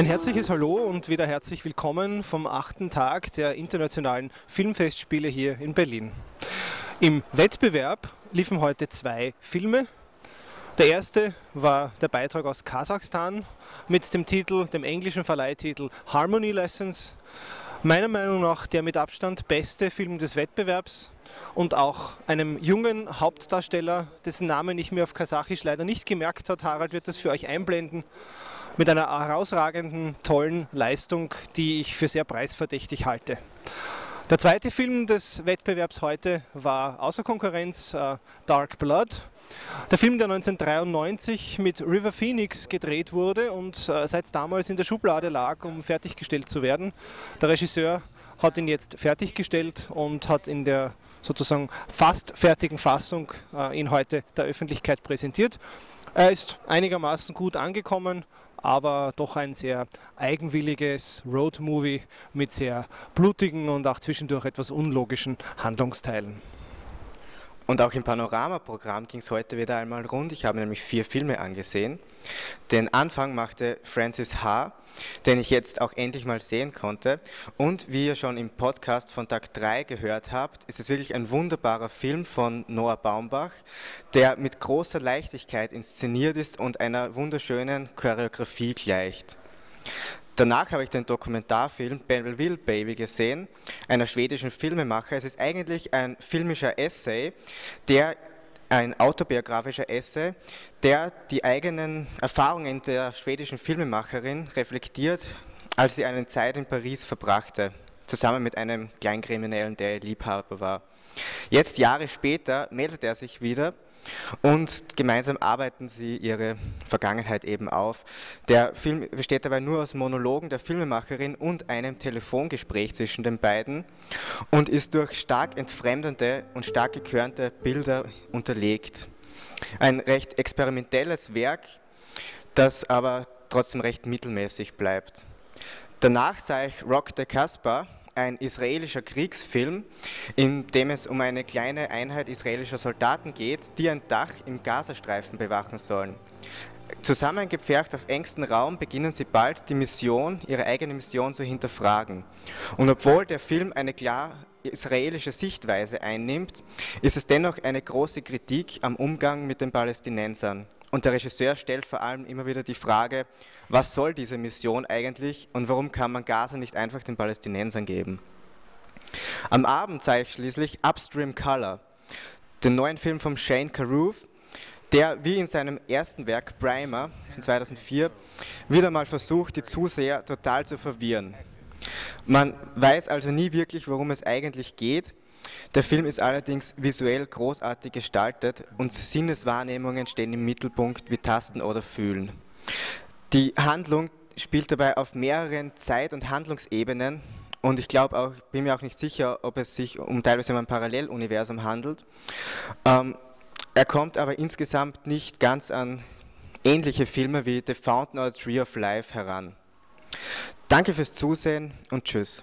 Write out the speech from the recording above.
Ein herzliches Hallo und wieder herzlich willkommen vom achten Tag der internationalen Filmfestspiele hier in Berlin. Im Wettbewerb liefen heute zwei Filme. Der erste war der Beitrag aus Kasachstan mit dem Titel, dem englischen Verleihtitel Harmony Lessons. Meiner Meinung nach der mit Abstand beste Film des Wettbewerbs und auch einem jungen Hauptdarsteller, dessen Namen ich mir auf Kasachisch leider nicht gemerkt habe. Harald wird das für euch einblenden mit einer herausragenden, tollen Leistung, die ich für sehr preisverdächtig halte. Der zweite Film des Wettbewerbs heute war außer Konkurrenz äh, Dark Blood. Der Film, der 1993 mit River Phoenix gedreht wurde und äh, seit damals in der Schublade lag, um fertiggestellt zu werden. Der Regisseur hat ihn jetzt fertiggestellt und hat in der sozusagen fast fertigen Fassung äh, ihn heute der Öffentlichkeit präsentiert. Er ist einigermaßen gut angekommen aber doch ein sehr eigenwilliges Roadmovie mit sehr blutigen und auch zwischendurch etwas unlogischen Handlungsteilen. Und auch im Panoramaprogramm ging es heute wieder einmal rund. Ich habe nämlich vier Filme angesehen. Den Anfang machte Francis H., den ich jetzt auch endlich mal sehen konnte. Und wie ihr schon im Podcast von Tag 3 gehört habt, ist es wirklich ein wunderbarer Film von Noah Baumbach, der mit großer Leichtigkeit inszeniert ist und einer wunderschönen Choreografie gleicht. Danach habe ich den Dokumentarfilm Belleville Baby gesehen, einer schwedischen Filmemacher. Es ist eigentlich ein filmischer Essay, der ein autobiografischer Essay, der die eigenen Erfahrungen der schwedischen Filmemacherin reflektiert, als sie eine Zeit in Paris verbrachte, zusammen mit einem Kleinkriminellen, der ihr Liebhaber war. Jetzt, Jahre später, meldet er sich wieder und gemeinsam arbeiten sie ihre Vergangenheit eben auf. Der Film besteht dabei nur aus Monologen der Filmemacherin und einem Telefongespräch zwischen den beiden und ist durch stark entfremdende und stark gekörnte Bilder unterlegt. Ein recht experimentelles Werk, das aber trotzdem recht mittelmäßig bleibt. Danach sah ich Rock the Casbah, ein israelischer Kriegsfilm, in dem es um eine kleine Einheit israelischer Soldaten geht, die ein Dach im Gazastreifen bewachen sollen. Zusammengepfercht auf engstem Raum beginnen sie bald die Mission, ihre eigene Mission zu hinterfragen. Und obwohl der Film eine klar israelische Sichtweise einnimmt, ist es dennoch eine große Kritik am Umgang mit den Palästinensern. Und der Regisseur stellt vor allem immer wieder die Frage, was soll diese Mission eigentlich und warum kann man Gaza nicht einfach den Palästinensern geben? Am Abend zeige ich schließlich Upstream Color, den neuen Film von Shane Carruth, der wie in seinem ersten Werk Primer von 2004 wieder mal versucht, die Zuseher total zu verwirren. Man weiß also nie wirklich, worum es eigentlich geht der Film ist allerdings visuell großartig gestaltet und Sinneswahrnehmungen stehen im Mittelpunkt wie Tasten oder Fühlen. Die Handlung spielt dabei auf mehreren Zeit- und Handlungsebenen und ich glaube auch, bin mir auch nicht sicher, ob es sich um teilweise um ein Paralleluniversum handelt. Ähm, er kommt aber insgesamt nicht ganz an ähnliche Filme wie The Fountain oder Tree of Life heran. Danke fürs Zusehen und tschüss.